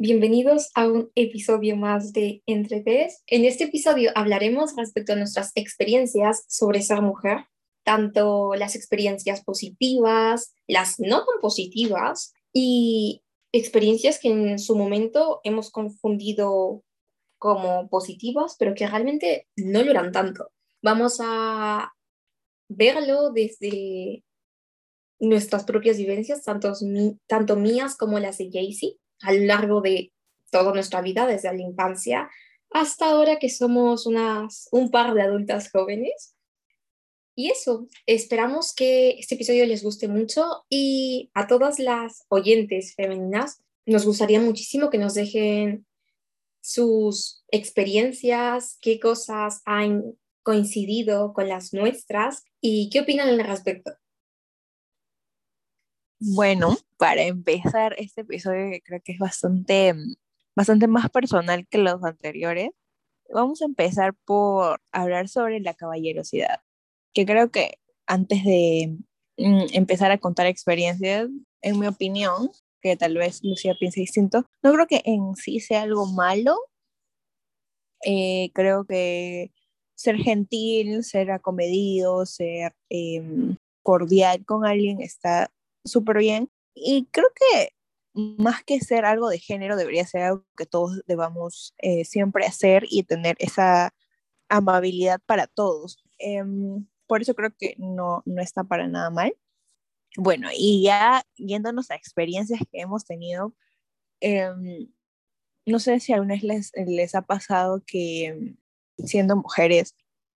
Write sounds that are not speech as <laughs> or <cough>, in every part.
Bienvenidos a un episodio más de Entre Tes. En este episodio hablaremos respecto a nuestras experiencias sobre ser mujer, tanto las experiencias positivas, las no tan positivas y experiencias que en su momento hemos confundido como positivas, pero que realmente no lo eran tanto. Vamos a verlo desde nuestras propias vivencias, tanto, tanto mías como las de Jaycee, a lo largo de toda nuestra vida, desde la infancia hasta ahora que somos unas, un par de adultas jóvenes. Y eso, esperamos que este episodio les guste mucho y a todas las oyentes femeninas nos gustaría muchísimo que nos dejen sus experiencias, qué cosas han coincidido con las nuestras y qué opinan al respecto. Bueno, para empezar este episodio que creo que es bastante, bastante más personal que los anteriores, vamos a empezar por hablar sobre la caballerosidad, que creo que antes de mm, empezar a contar experiencias, en mi opinión, que tal vez Lucía piense distinto, no creo que en sí sea algo malo. Eh, creo que ser gentil, ser acomedido, ser em, cordial con alguien está súper bien. Y creo que más que ser algo de género, debería ser algo que todos debamos eh, siempre hacer y tener esa amabilidad para todos. Em, por eso creo que no, no está para nada mal. Bueno, y ya yéndonos a experiencias que hemos tenido, em, no sé si a vez les, les ha pasado que siendo mujeres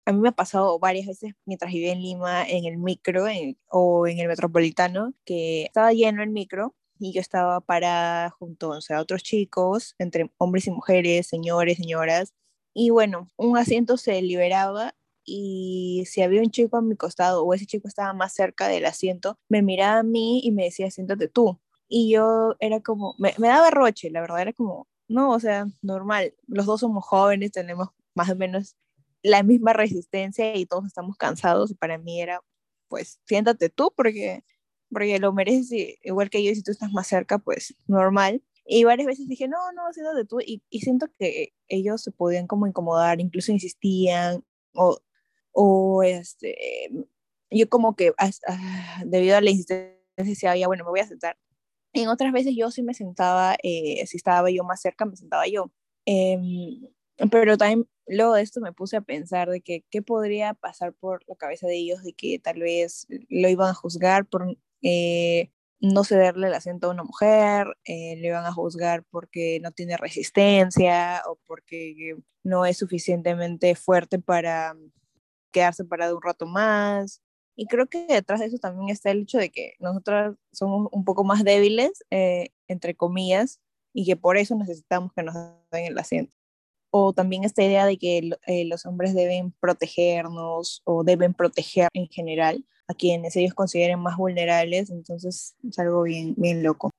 a mí me ha pasado varias veces mientras vivía en Lima, en el micro o en el metropolitano, que estaba lleno el micro y yo estaba parada junto a otros chicos, entre hombres y mujeres, señores, señoras. Y bueno, un asiento se liberaba y si había un chico a mi costado o ese chico estaba más cerca del asiento, me miraba a mí y me decía, siéntate tú. Y yo era como, me, me daba roche, la verdad era como, no, o sea, normal, los dos somos jóvenes, tenemos más o menos la misma resistencia y todos estamos cansados. Y para mí era, pues, siéntate tú porque, porque lo mereces igual que yo, y si tú estás más cerca, pues, normal. Y varias veces dije, no, no, siéntate tú. Y, y siento que ellos se podían como incomodar, incluso insistían, o, o este, yo como que ah, debido a la insistencia decía, ya, bueno, me voy a sentar. Y en otras veces yo sí me sentaba, eh, si estaba yo más cerca, me sentaba yo. Em, pero también luego de esto me puse a pensar de que qué podría pasar por la cabeza de ellos, de que tal vez lo iban a juzgar por eh, no cederle el asiento a una mujer, eh, le iban a juzgar porque no tiene resistencia o porque no es suficientemente fuerte para quedarse parado un rato más. Y creo que detrás de eso también está el hecho de que nosotras somos un poco más débiles, eh, entre comillas, y que por eso necesitamos que nos den el asiento o también esta idea de que eh, los hombres deben protegernos o deben proteger en general a quienes ellos consideren más vulnerables, entonces es algo bien, bien loco.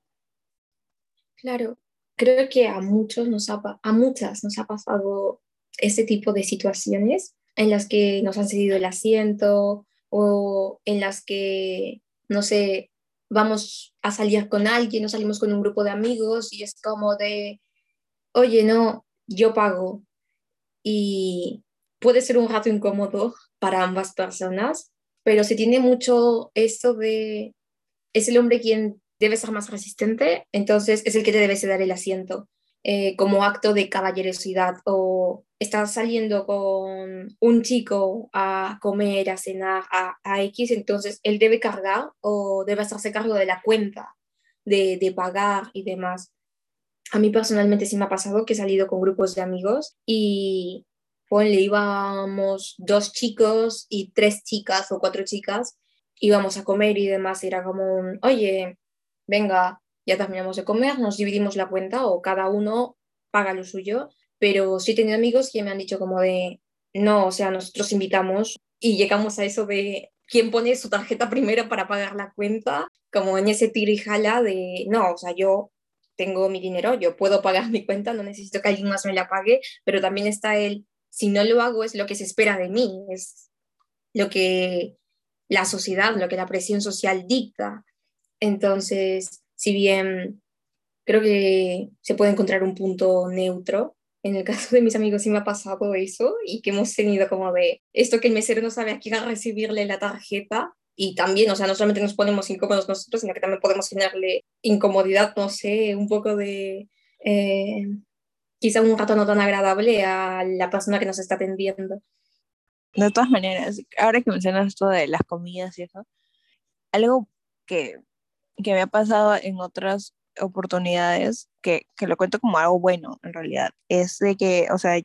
Claro, creo que a muchos nos ha, a muchas nos ha pasado este tipo de situaciones en las que nos han cedido el asiento o en las que, no sé, vamos a salir con alguien o salimos con un grupo de amigos y es como de, oye, no, yo pago y puede ser un rato incómodo para ambas personas, pero se tiene mucho esto de, es el hombre quien debe ser más resistente, entonces es el que te debe dar el asiento. Eh, como acto de caballerosidad o estás saliendo con un chico a comer, a cenar, a, a, X, entonces él debe cargar o debe hacerse cargo de la cuenta, de, de pagar y demás a mí personalmente sí me ha pasado que he salido con grupos de amigos y le íbamos dos chicos y tres chicas o cuatro chicas, íbamos a comer y demás, era como oye, venga, ya terminamos de comer, nos dividimos la cuenta o cada uno paga lo suyo, pero sí he tenido amigos que me han dicho como de, no, o sea, nosotros invitamos y llegamos a eso de quién pone su tarjeta primero para pagar la cuenta, como en ese tiro y jala de, no, o sea, yo tengo mi dinero, yo puedo pagar mi cuenta, no necesito que alguien más me la pague, pero también está el, si no lo hago es lo que se espera de mí, es lo que la sociedad, lo que la presión social dicta. Entonces, si bien creo que se puede encontrar un punto neutro. En el caso de mis amigos sí me ha pasado eso y que hemos tenido como de esto que el mesero no sabe a quién recibirle la tarjeta y también, o sea, no solamente nos ponemos incómodos nosotros, sino que también podemos generarle incomodidad, no sé, un poco de... Eh, quizá un rato no tan agradable a la persona que nos está atendiendo. De todas maneras, ahora que mencionas esto de las comidas y eso, algo que, que me ha pasado en otras oportunidades, que, que lo cuento como algo bueno en realidad, es de que, o sea,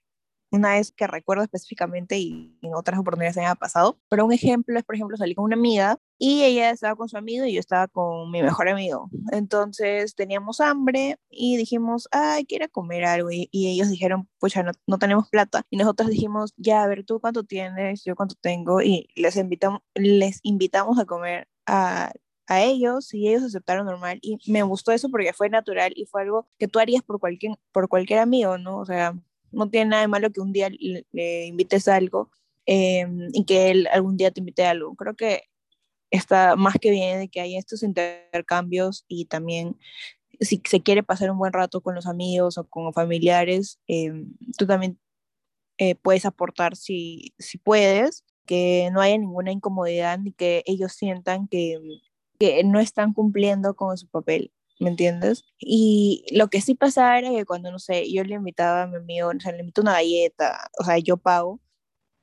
una vez que recuerdo específicamente y en otras oportunidades me ha pasado, pero un ejemplo es, por ejemplo, salí con una amiga y ella estaba con su amigo y yo estaba con mi mejor amigo. Entonces teníamos hambre y dijimos, ay, quiero comer algo. Y, ellos dijeron, pucha, no, no tenemos plata. Y nosotros dijimos, ya, a ver, tú cuánto tienes, yo cuánto tengo. Y les invitamos, les invitamos a comer a a ellos y ellos aceptaron normal y me gustó eso porque fue natural y fue algo que tú harías por cualquier, por cualquier amigo, ¿no? O sea, no tiene nada de malo que un día le, invites a algo em, y que él algún día te invite a algo. Creo que está más que bien de que haya estos intercambios y también si se quiere pasar un buen rato con los amigos o con familiares, em, tú también eh, puedes aportar si, si puedes, que no haya ninguna incomodidad ni que ellos sientan que, que no están cumpliendo con su papel. ¿Me entiendes? Y lo que sí pasaba era que cuando, no sé, yo le invitaba a mi amigo, o sea, le invito una galleta, o sea, yo pago,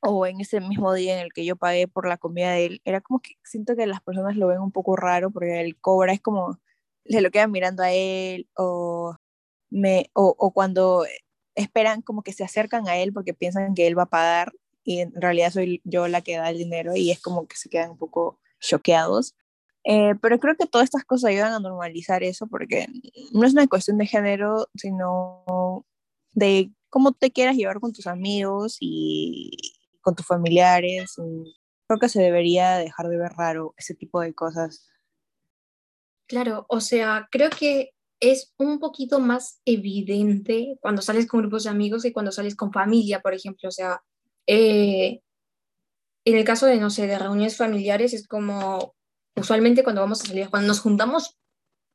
o en ese mismo día en el que yo pagué por la comida de él, era como que siento que las personas lo ven un poco raro porque él cobra, es como, se lo quedan mirando a él, o, me, o, o cuando esperan como que se acercan a él porque piensan que él va a pagar y en realidad soy yo la que da el dinero y es como que se quedan un poco choqueados. Eh, pero creo que todas estas cosas ayudan a normalizar eso porque no es una cuestión de género, sino de cómo te quieras llevar con tus amigos y con tus familiares. Creo que se debería dejar de ver raro ese tipo de cosas. Claro, o sea, creo que es un poquito más evidente cuando sales con grupos de amigos que cuando sales con familia, por ejemplo. O sea, eh, en el caso de, no sé, de reuniones familiares es como usualmente cuando vamos a salir, cuando nos juntamos,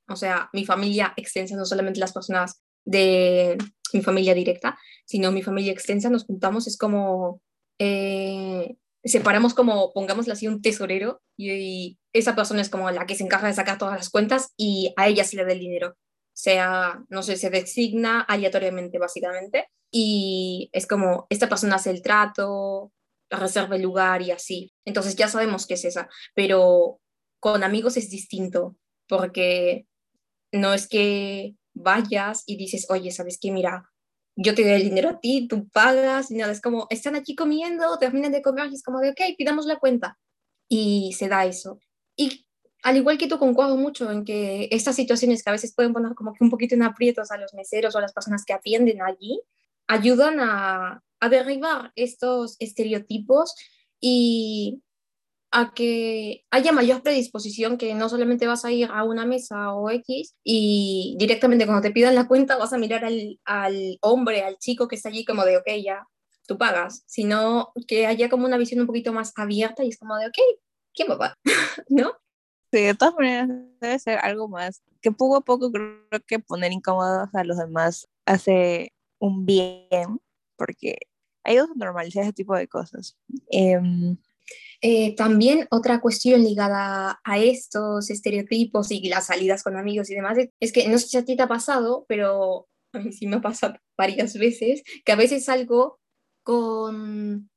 o sea, mi familia extensa, no solamente las personas de mi familia directa, sino mi familia extensa, nos juntamos, es como, eh, separamos como, pongámosle así, un tesorero y, esa persona es como la que se encarga de sacar todas las cuentas y a ella se le da el dinero. Sea, no sé, se designa aleatoriamente, básicamente. Y es como, esta persona hace el trato, reserva el lugar y así. Entonces ya sabemos que es esa. Pero con amigos es distinto, porque no es que vayas y dices, oye, ¿sabes qué? Mira, yo te doy el dinero a ti, tú pagas, y nada, es como, están aquí comiendo, terminan de comer, y es como de, ok, pidamos la cuenta. Y se da eso. Y al igual que tú, concuerdo mucho en que estas situaciones que a veces pueden poner como que un poquito en aprietos a los meseros o las personas que atienden allí, ayudan a, a derribar estos estereotipos y a que haya mayor predisposición, que no solamente vas a ir a una mesa o X y directamente cuando te pidan la cuenta vas a mirar al, al hombre, al chico que está allí como de, ok, ya, tú pagas, sino que haya como una visión un poquito más abierta y es como de, ok, ¿quién pagar? <laughs> ¿No? Sí, de todas maneras debe ser algo más, que poco a poco creo que poner incómodos a los demás hace un bien, porque ayuda a normalizar ese tipo de cosas. Eh, eh, también otra cuestión ligada a estos estereotipos y las salidas con amigos y demás es que no sé si a ti te ha pasado, pero a mí sí me ha pasado varias veces, que a veces salgo con,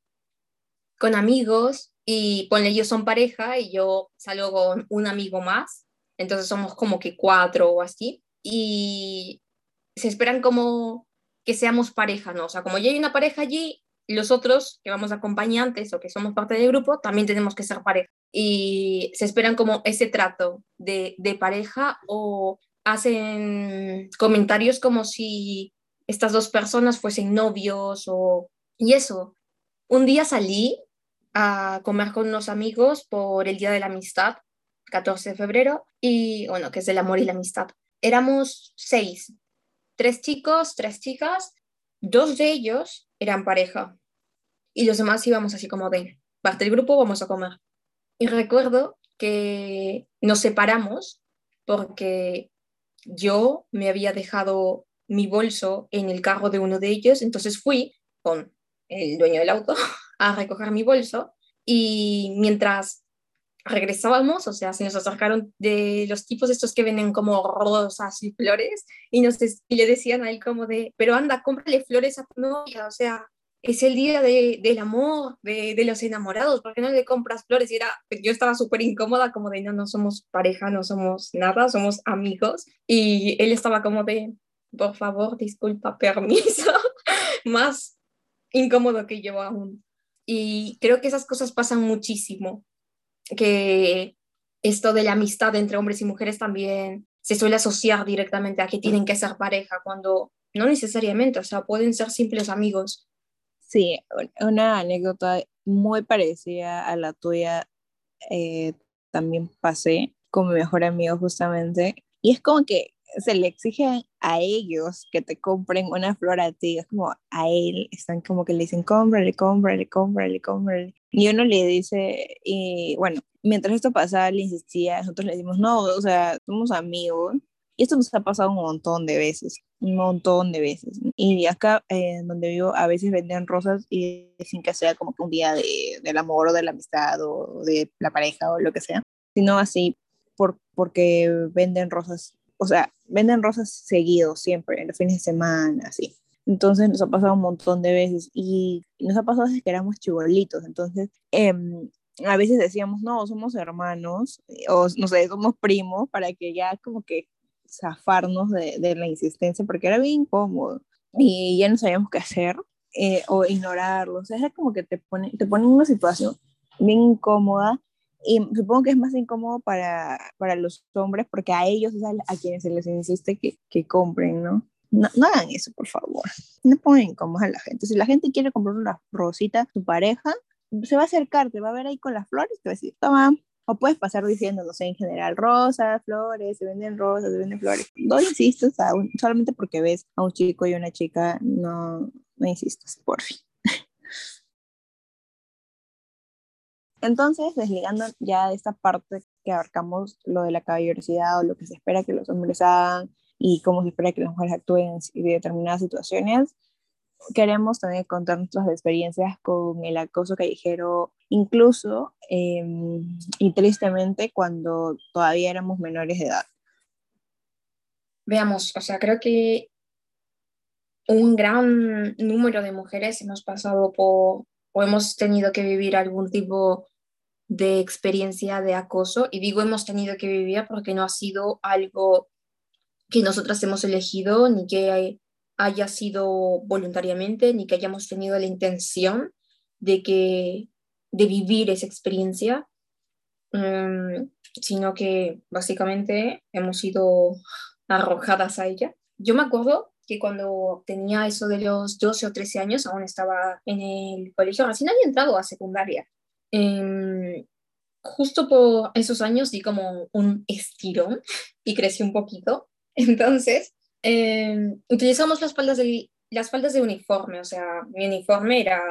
con amigos y ponle ellos son pareja y yo salgo con un amigo más, entonces somos como que cuatro o así, y se esperan como que seamos pareja, ¿no? O sea, como ya hay una pareja allí, los otros que vamos acompañantes o que somos parte del grupo también tenemos que ser pareja. Y se esperan como ese trato de, de pareja o hacen comentarios como si estas dos personas fuesen novios o... Y eso, un día salí a comer con unos amigos por el Día de la Amistad, 14 de febrero, y bueno, que es el amor y la amistad. Éramos seis, tres chicos, tres chicas, dos de ellos eran pareja y los demás íbamos así como de, parte del grupo, vamos a comer. Y recuerdo que nos separamos porque yo me había dejado mi bolso en el carro de uno de ellos, entonces fui con el dueño del auto <laughs> a recoger mi bolso y mientras regresábamos, o sea, se nos acercaron de los tipos estos que venden como rosas y flores y, nos, y le decían ahí como de, pero anda, cómprale flores a tu novia, o sea, es el día de, del amor, de, de, los enamorados, ¿por qué no le compras flores? Y era, yo estaba súper incómoda, como de, no, no somos pareja, no somos nada, somos amigos. Y él estaba como de, por favor, disculpa, <laughs> permiso, más incómodo que yo aún. Y creo que esas cosas pasan muchísimo, que esto de la amistad entre hombres y mujeres también se suele asociar directamente a que tienen que ser pareja, cuando no necesariamente, o sea, pueden ser simples amigos. Sí, una anécdota muy parecida a la tuya eh, también pasé con mi mejor amigo justamente. Y es como que se le exigen a ellos que te compren una flor a ti, es como a él, están como que le dicen, cómprale, cómprale, cómprale, cómprale. Y uno le dice, y bueno, mientras esto pasaba, le insistía, nosotros le decimos, no, o sea, somos amigos. Y esto nos ha pasado un montón de veces un montón de veces. Y acá, en donde vivo, a veces venden rosas y sin que sea como que un día de, del amor o de la amistad o de la pareja o lo que sea, sino así por, porque venden rosas, o sea, venden rosas seguidos siempre, en los fines de semana, así. Entonces nos ha pasado un montón de veces y nos ha pasado desde que éramos chibolitos. Entonces, eh, a veces decíamos, no, somos hermanos o no sé, somos primos para que ya como que zafarnos de, de, la insistencia porque era bien incómodo y ya no sabíamos qué hacer eh, o ignorarlo. O sea, es como que te pone, te pone en una situación bien incómoda y supongo que es más incómodo para, para los hombres porque a ellos es a, a quienes se les insiste que, que compren, ¿no? ¿no? No, hagan eso, por favor. No pongan incómodos a la gente. Si la gente quiere comprar una rosita su pareja, se va a acercar, te va a ver ahí con las flores, te va a decir, toma, o puedes pasar diciendo, no sé, en general, rosas, flores, se venden rosas, se venden flores. No insistas solamente porque ves a un chico y una chica, no, no insistas, por fin. <laughs> Entonces, desligando ya de esta parte que abarcamos lo de la caballerosidad o lo que se espera que los hombres hagan y cómo se espera que las mujeres actúen en determinadas situaciones, queremos también contar nuestras experiencias con el acoso callejero, incluso em, y tristemente cuando todavía éramos menores de edad. Veamos, o sea, creo que un gran número de mujeres hemos pasado por o hemos tenido que vivir algún tipo de experiencia de acoso y digo hemos tenido que vivir porque no ha sido algo que nosotras hemos elegido ni que haya sido voluntariamente ni que hayamos tenido la intención de, que, de vivir esa experiencia, mm, sino que básicamente hemos sido arrojadas a ella. Yo me acuerdo que cuando tenía eso de los 12 o 13 años, aún estaba en el colegio, recién había entrado a secundaria. Em, justo por esos años di como un estirón <laughs> y crecí un poquito. Entonces, eh, utilizamos las faldas, de, las faldas de uniforme, o sea, mi uniforme era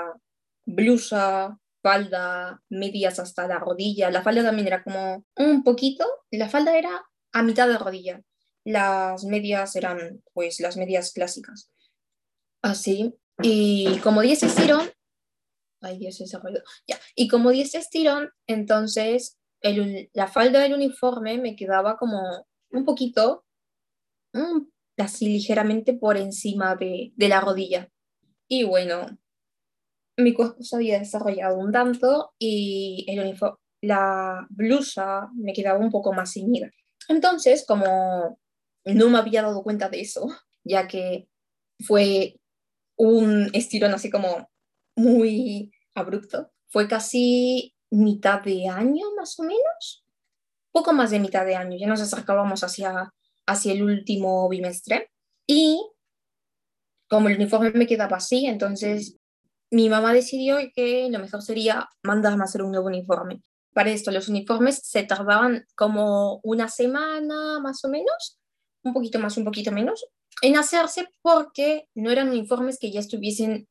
blusa, falda, medias hasta la rodilla. La falda también era como un poquito, la falda era a mitad de rodilla. Las medias eran pues las medias clásicas. Así. Y como 10 estirón, ay Dios, ese ruido. Ya. Y como 10 estirón, entonces el, la falda del uniforme me quedaba como un poquito, un así ligeramente por encima de, de la rodilla. Y bueno, mi cuerpo se había desarrollado un tanto y el uniforme, la blusa me quedaba un poco más ceñida. Entonces, como no me había dado cuenta de eso, ya que fue un estirón así como muy abrupto, fue casi mitad de año más o menos, poco más de mitad de año, ya nos acercábamos hacia hacia el último bimestre y como el uniforme me quedaba así, entonces mi mamá decidió que lo mejor sería mandarme a hacer un nuevo uniforme. Para esto, los uniformes se tardaban como una semana más o menos, un poquito más, un poquito menos, en hacerse porque no eran uniformes que ya estuviesen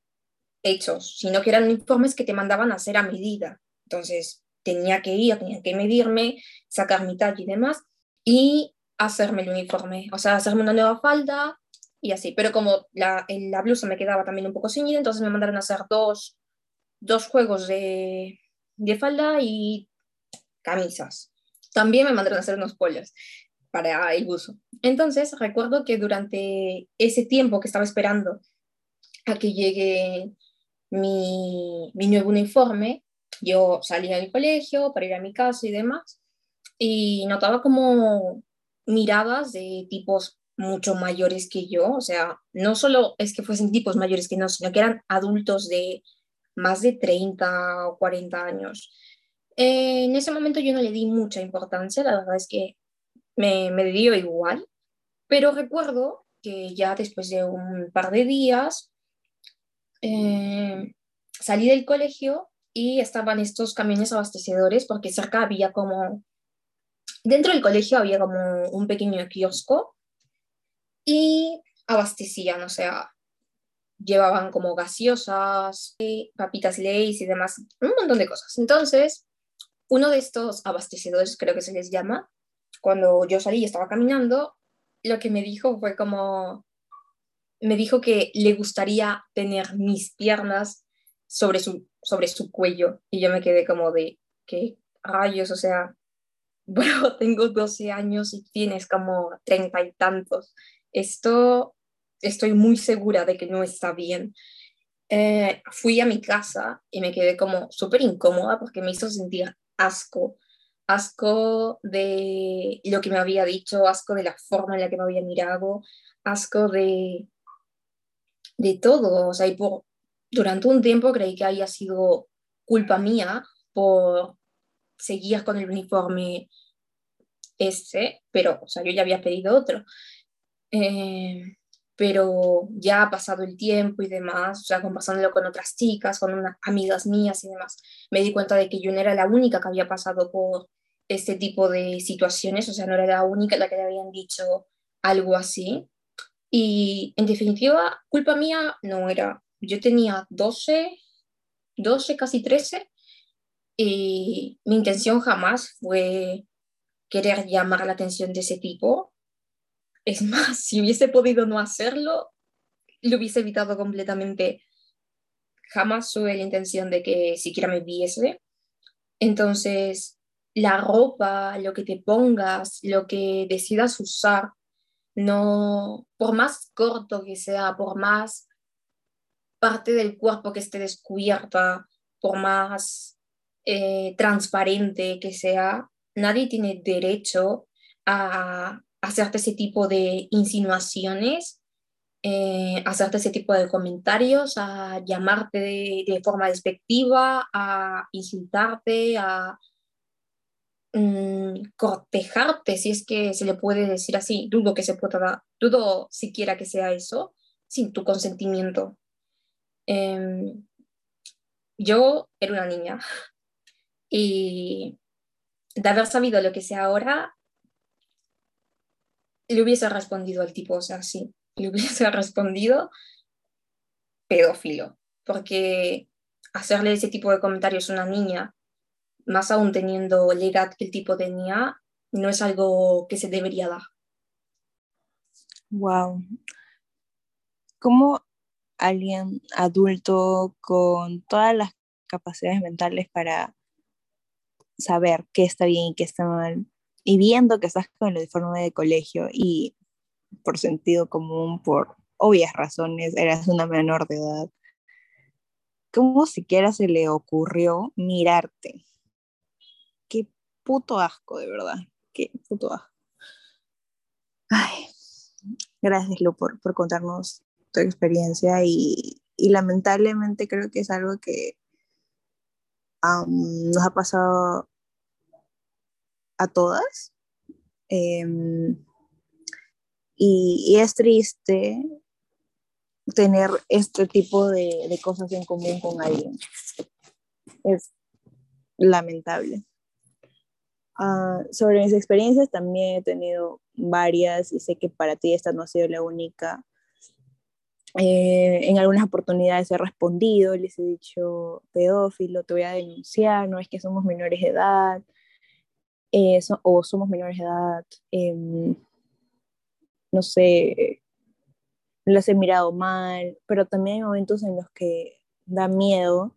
hechos, sino que eran uniformes que te mandaban a hacer a medida. Entonces tenía que ir, tenía que medirme, sacar mi talla y demás. Y hacerme el uniforme, o sea, hacerme una nueva falda y así. Pero como la, la blusa me quedaba también un poco ceñida, entonces me mandaron a hacer dos, dos juegos de, de falda y camisas. También me mandaron a hacer unos polos para el buzo. Entonces recuerdo que durante ese tiempo que estaba esperando a que llegue mi, mi nuevo uniforme, yo salía del colegio para ir a mi casa y demás, y notaba como miradas de tipos mucho mayores que yo, o sea, no solo es que fuesen tipos mayores que no, sino que eran adultos de más de 30 o 40 años. Eh, en ese momento yo no le di mucha importancia, la verdad es que me, me dio igual, pero recuerdo que ya después de un par de días eh, salí del colegio y estaban estos camiones abastecedores porque cerca había como, dentro del colegio había como un pequeño kiosco y abastecían, o sea, llevaban como gaseosas, papitas Lay's y demás, un montón de cosas. Entonces, uno de estos abastecedores, creo que se les llama, cuando yo salí y estaba caminando, lo que me dijo fue como, me dijo que le gustaría tener mis piernas sobre su, sobre su cuello. Y yo me quedé como de, ¿qué rayos? O sea, <laughs> bueno, tengo 12 años y tienes como treinta y tantos. Esto estoy muy segura de que no está bien. Eh, fui a mi casa y me quedé como súper incómoda porque me hizo sentir asco asco de lo que me había dicho, asco de la forma en la que me había mirado, asco de, de todo. O sea, y por, durante un tiempo creí que había sido culpa mía por seguir con el uniforme ese, pero, o sea, yo ya había pedido otro. Eh, pero ya ha pasado el tiempo y demás, o sea, conversándolo con otras chicas, con unas amigas mías y demás, me di cuenta de que yo no era la única que había pasado por este tipo de situaciones, o sea, no era la única la que le habían dicho algo así. Y en definitiva, culpa mía no era. Yo tenía 12, 12, casi 13, y mi intención jamás fue querer llamar la atención de ese tipo. Es más, <laughs> si hubiese podido no hacerlo, lo hubiese evitado completamente. Jamás tuve la intención de que siquiera me viese. Entonces, la ropa, lo que te pongas, lo que decidas usar, no, por más corto que sea, por más parte del cuerpo que esté descubierta, por más eh, transparente que sea, nadie tiene derecho a hacerte ese tipo de insinuaciones, eh, ese tipo de comentarios, a llamarte de forma despectiva, a insultarte, a Mm, cortejarte, si es que se le puede decir así, dudo que se pueda, dudo siquiera que sea eso, sin tu consentimiento. Em, yo era una niña <laughs> y de haber sabido lo que sé ahora, le hubiese respondido al tipo, o sea, sí, le hubiese <laughs> respondido pedófilo, porque hacerle ese tipo de comentarios a una niña más aún teniendo la edad que el tipo tenía, no es algo que se debería dar. Wow. ¿Cómo alguien adulto con todas las capacidades mentales para saber qué está bien y qué está mal, y viendo que estás con el uniforme de colegio y por sentido común, por obvias razones, eras una menor de edad, ¿cómo siquiera se le ocurrió mirarte? puto asco, de verdad. Qué puto asco. Ay, gracias, Lu, por, por contarnos tu experiencia y, y, lamentablemente creo que es algo que nos ha pasado a todas. Em, y, es triste tener este tipo de, de cosas en común con alguien. Es lamentable. Ah, sobre mis experiencias también he tenido varias y sé que para ti esta no ha sido la única. Eh, en algunas oportunidades he respondido, les he dicho pedófilo, te voy a denunciar, no es que somos menores de edad eh, o somos menores de edad. Em, no sé, las he mirado mal, pero también hay momentos en los que da miedo.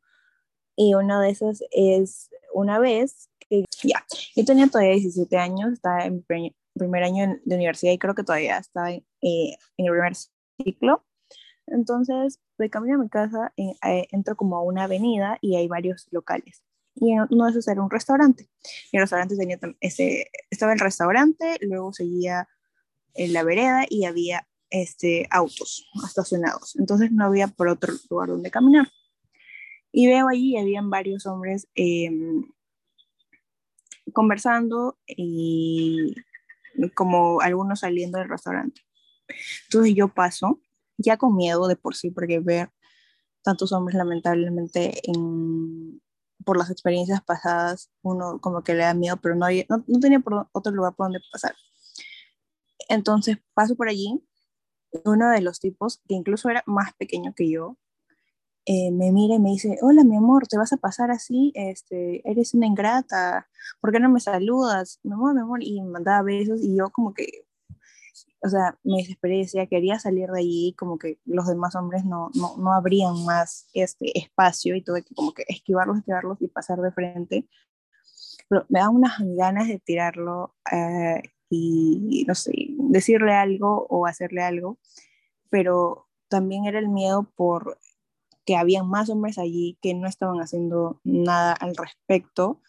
Y una de esas es una vez que ya, yo tenía todavía 17 años, estaba en primer año de universidad y creo que todavía estaba en, eh, en el primer ciclo. Entonces, de camino a mi casa, eh, entro como a una avenida y hay varios locales. Y uno de esos un restaurante. Y el restaurante tenía, ese, estaba el restaurante, luego seguía en la vereda y había este, autos estacionados. Entonces no había por otro lugar donde caminar. Y veo allí, habían varios hombres em, conversando y como algunos saliendo del restaurante. Entonces yo paso, ya con miedo de por sí, porque ver tantos hombres lamentablemente por las experiencias pasadas, uno como que le da miedo, pero no, no, tenía por otro lugar por donde pasar. Entonces paso por allí, uno de los tipos, que incluso era más pequeño que yo, eh, me mira y me dice, hola mi amor, ¿te vas a pasar así? Este, eres una ingrata, ¿por qué no me saludas? Mi amor, mi amor, y me mandaba besos y yo como que, o sea, me desesperé, decía, quería salir de allí, como que los demás hombres no, no, no abrían más este espacio y tuve que como que esquivarlos, esquivarlos y pasar de frente. Pero me da unas ganas de tirarlo eh, y, no sé, decirle algo o hacerle algo, pero también era el miedo por que habían más hombres allí que no estaban haciendo nada al respecto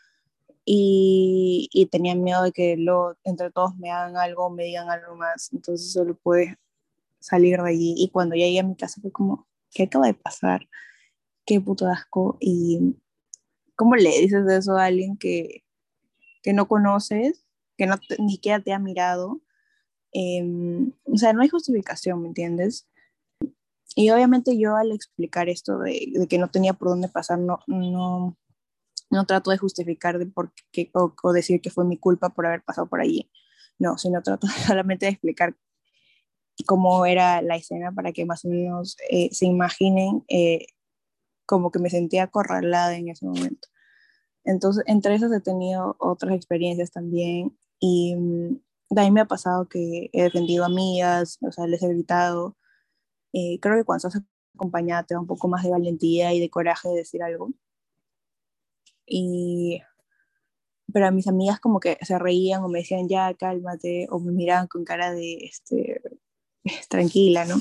y, y tenían miedo de que lo, entre todos me hagan algo, me digan algo más, entonces solo pude salir de allí y cuando llegué a mi casa fue como, ¿qué acaba de pasar? Qué puto asco y ¿cómo le dices eso a alguien que, que no conoces, que no ni siquiera te ha mirado? Em, o sea, no hay justificación, ¿me entiendes? Y obviamente yo al explicar esto de, de, que no tenía por dónde pasar, no, no, no trato de justificar de o, decir que fue mi culpa por haber pasado por allí. No, sino trato <laughs> solamente de explicar cómo era la escena para que más o menos eh, se imaginen eh, como que me sentía acorralada en ese momento. Entonces, entre esas he tenido otras experiencias también y mm, de ahí me ha pasado que he defendido amigas, o sea, les he gritado, eh, creo que cuando estás acompañada te da un poco más de valentía y de coraje de decir algo. Y, pero a mis amigas como que se reían o me decían, ya, cálmate, o me miraban con cara de, este, <laughs> tranquila, ¿no?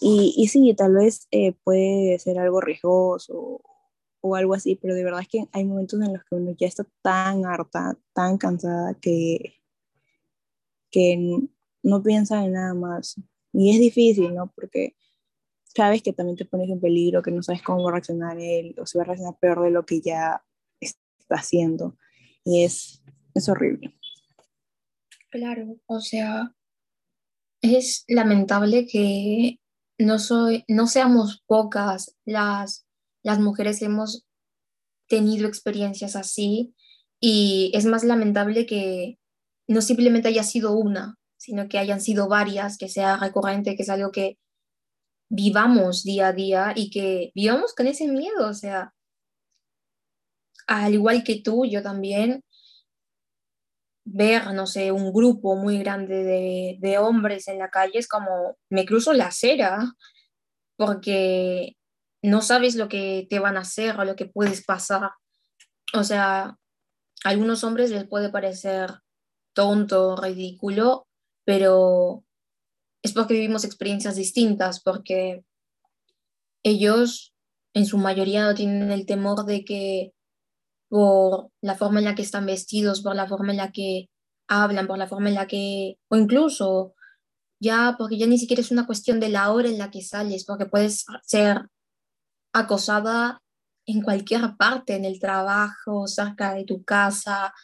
Y, y sí, tal vez eh, puede ser algo riesgoso o algo así, pero de verdad es que hay momentos en los que uno ya está tan harta, tan cansada que, que no piensa en nada más. Y es difícil, ¿no? Porque sabes que también te pones en peligro, que no sabes cómo va a reaccionar él, o si va a reaccionar peor de lo que ya está haciendo. Y es, es horrible. Claro, o sea, es lamentable que no, soy, no seamos pocas las, las mujeres que hemos tenido experiencias así y es más lamentable que no simplemente haya sido una, sino que hayan sido varias, que sea recurrente, que es algo que vivamos día a día y que vivamos con ese miedo, o sea, al igual que tú, yo también ver, no sé, un grupo muy grande de, de hombres en la calle es como me cruzo la acera porque no sabes lo que te van a hacer o lo que puedes pasar. O sea, a algunos hombres les puede parecer tonto, ridículo, pero es porque vivimos experiencias distintas, porque ellos en su mayoría no tienen el temor de que por la forma en la que están vestidos, por la forma en la que hablan, por la forma en la que, o incluso ya, porque ya ni siquiera es una cuestión de la hora en la que sales, porque puedes ser acosada en cualquier parte, en el trabajo, cerca de tu casa,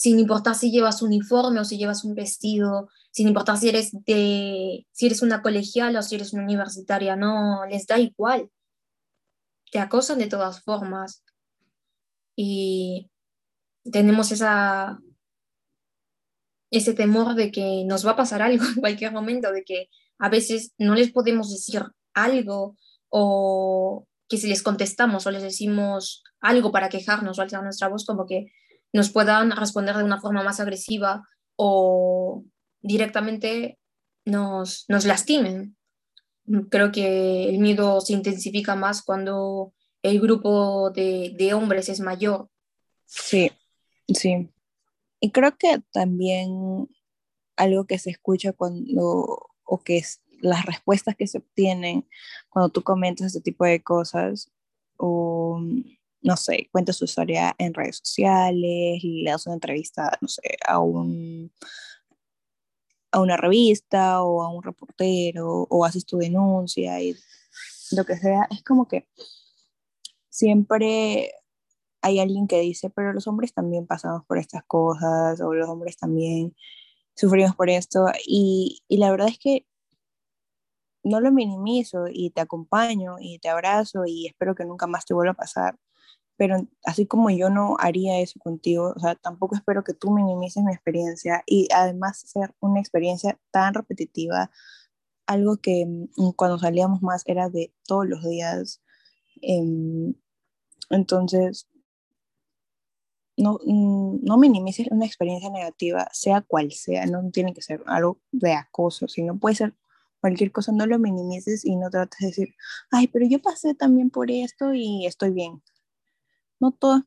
sin importar si llevas uniforme o si llevas un vestido, sin importar si eres, de, si eres una colegial o si eres una universitaria, no, les da igual. Te acosan de todas formas. Y tenemos esa, ese temor de que nos va a pasar algo en cualquier momento, de que a veces no les podemos decir algo o que si les contestamos o les decimos algo para quejarnos o alzar nuestra voz, como que nos puedan responder de una forma más agresiva o directamente nos, nos lastimen. Creo que el miedo se intensifica más cuando el grupo de, de hombres es mayor. Sí, sí. Y creo que también algo que se escucha cuando, o que es las respuestas que se obtienen cuando tú comentas este tipo de cosas, o no sé, cuentas su historia en redes sociales, le das una entrevista, no sé, a un a una revista o a un reportero o haces tu denuncia y lo que sea, es como que siempre hay alguien que dice, pero los hombres también pasamos por estas cosas o los hombres también sufrimos por esto y, y la verdad es que no lo minimizo y te acompaño y te abrazo y espero que nunca más te vuelva a pasar. Pero así como yo no haría eso contigo, o sea, tampoco espero que tú minimices mi experiencia y además ser una experiencia tan repetitiva, algo que mm, cuando salíamos más era de todos los días. Em, entonces, no, mm, no minimices una experiencia negativa, sea cual sea, no tiene que ser algo de acoso, sino puede ser cualquier cosa, no lo minimices y no trates de decir, ay, pero yo pasé también por esto y estoy bien. No todos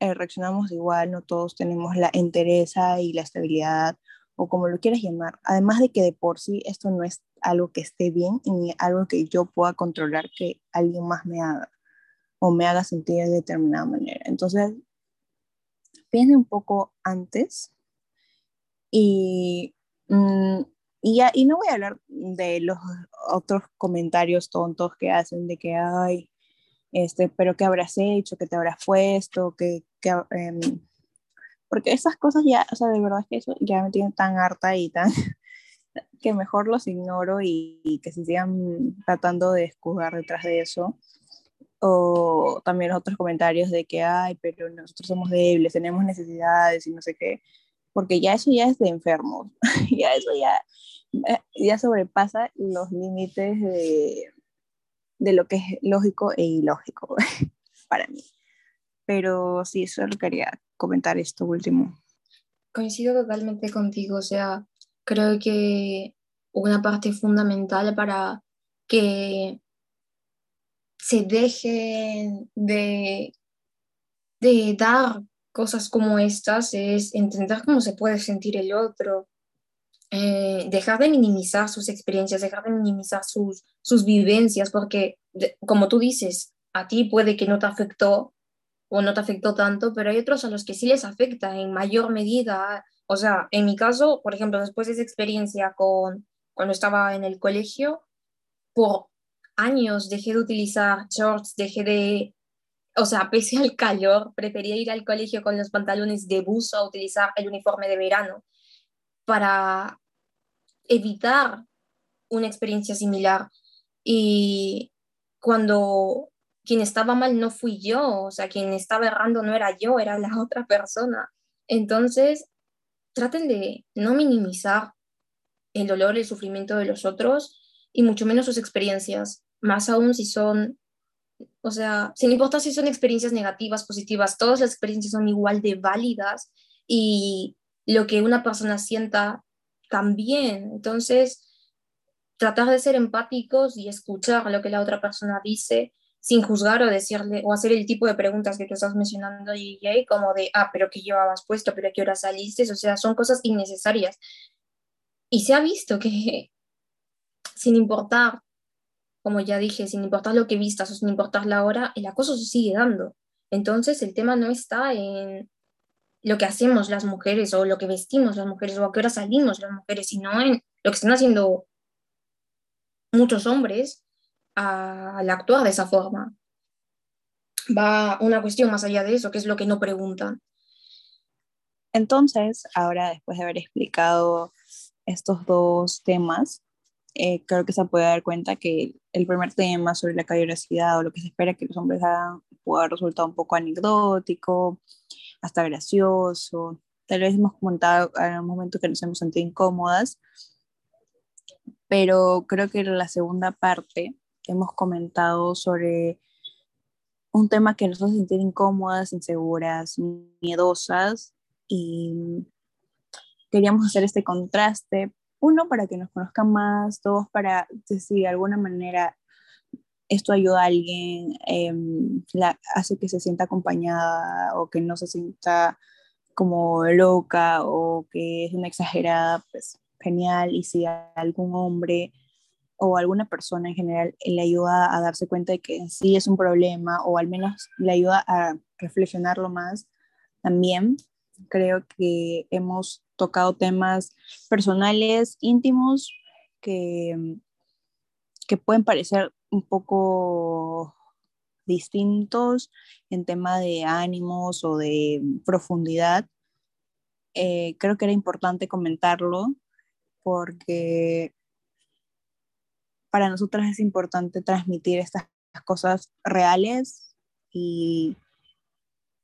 eh, reaccionamos igual, no todos tenemos la entereza y la estabilidad o como lo quieras llamar. Además de que de por sí esto no es algo que esté bien ni algo que yo pueda controlar que alguien más me haga o me haga sentir de determinada manera. Entonces, piense un poco antes y mm, ya, y no voy a hablar de los otros comentarios tontos que hacen de que, ay, este, pero ¿qué habrás hecho? ¿Qué te habrás puesto? que em, porque esas cosas ya, o sea, de verdad que eso ya me tiene tan harta y tan <laughs> que mejor los ignoro y, y que se sigan tratando de escudar detrás de eso. O también otros comentarios de que, ay, pero nosotros somos débiles, tenemos necesidades y no sé qué porque ya eso ya es de enfermos, <laughs> ya eso ya, eh, ya sobrepasa los límites de, de lo que es lógico e ilógico <laughs> para mí. Pero sí, solo quería comentar esto último. Coincido totalmente contigo, o sea, creo que una parte fundamental para que se deje de, de dar cosas como estas es entender cómo se puede sentir el otro, eh, dejar de minimizar sus experiencias, dejar de minimizar sus, sus vivencias, porque como tú dices, a ti puede que no te afectó o no te afectó tanto, pero hay otros a los que sí les afecta en mayor medida. O sea, en mi caso, por ejemplo, después de esa experiencia con cuando estaba en el colegio, por años dejé de utilizar shorts, dejé de o sea, pese al calor, prefería ir al colegio con los pantalones de buzo a utilizar el uniforme de verano para evitar una experiencia similar. Y cuando quien estaba mal no fui yo, o sea, quien estaba errando no era yo, era la <laughs> otra persona. Entonces, traten de no minimizar el dolor, el sufrimiento de los otros y mucho menos sus experiencias, más aún si son o sea, sin importar si son experiencias negativas, positivas, todas las experiencias son igual de válidas y lo que una persona sienta también. Entonces, tratar de ser empáticos y escuchar lo que la otra persona dice sin juzgar o decirle o hacer el tipo de preguntas que tú estás mencionando, DJ, como de, ah, pero ¿qué llevabas puesto? ¿Pero qué hora saliste? O sea, son cosas innecesarias. Y se ha visto que <laughs> sin importar como ya dije, sin importar lo que vistas o sin importar la hora, el acoso se sigue dando. Entonces el tema no está en lo que hacemos las mujeres o lo que vestimos las mujeres o a qué hora salimos las mujeres, sino en lo que están haciendo muchos hombres al actuar de esa forma. Va una cuestión más allá de eso, que es lo que no preguntan. Entonces, ahora después de haber explicado estos dos temas, eh, creo que se puede dar cuenta que el primer tema sobre la caballerosidad o lo que se espera que los hombres hagan puede haber resultado un poco anecdótico, hasta gracioso. Tal vez hemos comentado en un momento que nos hemos sentido incómodas, pero creo que en la segunda parte hemos comentado sobre un tema que nos hace sentir incómodas, inseguras, miedosas y queríamos hacer este contraste uno, para que nos conozcan más, dos, para si de alguna manera esto ayuda a alguien, em, hace que se sienta acompañada o que no se sienta como loca o que es una exagerada, pues genial. Y si algún hombre o alguna persona en general le ayuda a darse cuenta de que sí es un problema o al menos le ayuda a reflexionarlo más, también creo que hemos tocado temas personales, íntimos, que, que pueden parecer un poco distintos en tema de ánimos o de profundidad. Eh, creo que era importante comentarlo porque para nosotras es importante transmitir estas cosas reales y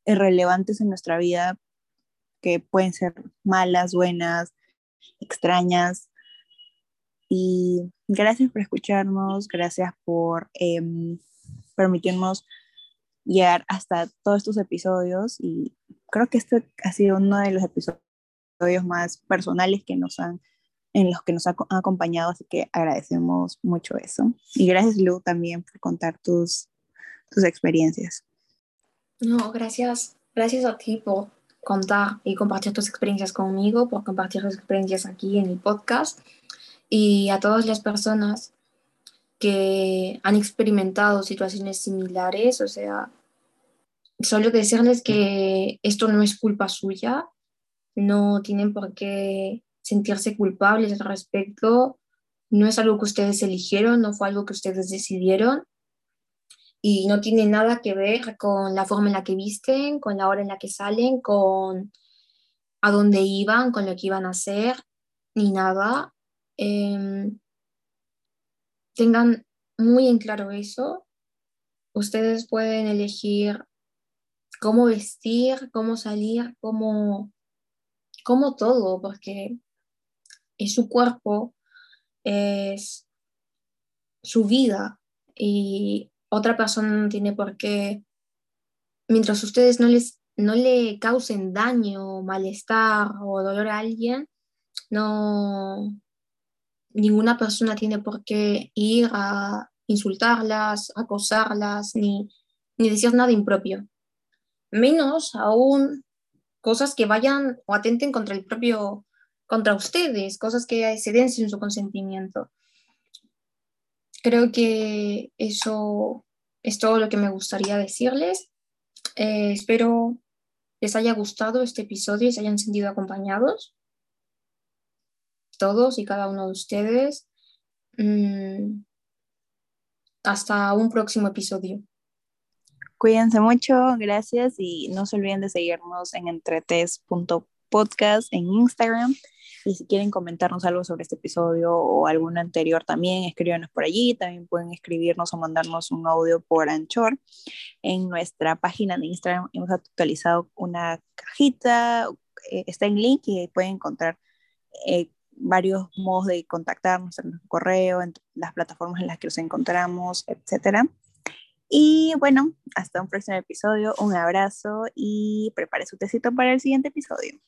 irrelevantes en nuestra vida, que pueden ser malas, buenas, extrañas, y gracias por escucharnos, gracias por em, permitirnos llegar hasta todos estos episodios y creo que este ha sido uno de los episodios más personales que nos han en los que nos ha, acompañado, así que agradecemos mucho eso. Y gracias Lu también por contar tus, tus experiencias. No, gracias, gracias a ti por contar y compartir tus experiencias conmigo, por compartir tus experiencias aquí en el podcast y a todas las personas que han experimentado situaciones similares, o sea, solo decirles que esto no es culpa suya, no tienen por qué sentirse culpables al respecto, no es algo que ustedes eligieron, no fue algo que ustedes decidieron y no tiene nada que ver con la forma en la que visten, con la hora en la que salen, con a dónde iban, con lo que iban a hacer, ni nada. Em, tengan muy en claro eso. Ustedes pueden elegir cómo vestir, cómo salir, cómo, cómo todo, porque es su cuerpo, es su vida y otra persona no tiene por qué, mientras ustedes no, les, no le causen daño, malestar o dolor a alguien, no, ninguna persona tiene por qué ir a insultarlas, acosarlas, ni, ni decir nada impropio. Menos aún cosas que vayan o atenten contra el propio, contra ustedes, cosas que se den sin su consentimiento. Creo que eso es todo lo que me gustaría decirles. Eh, espero les haya gustado este episodio y se hayan sentido acompañados todos y cada uno de ustedes. Mm, hasta un próximo episodio. Cuídense mucho, gracias y no se olviden de seguirnos en entretes.podcast en Instagram. Y si quieren comentarnos algo sobre este episodio o algún anterior también, escríbanos por allí. También pueden escribirnos o mandarnos un audio por Anchor. En nuestra página de Instagram hemos actualizado una cajita, eh, está en link y pueden encontrar eh, varios modos de contactarnos en el correo, en las plataformas en las que nos encontramos, etc. Y bueno, hasta un próximo episodio, un abrazo y prepare su tecito para el siguiente episodio.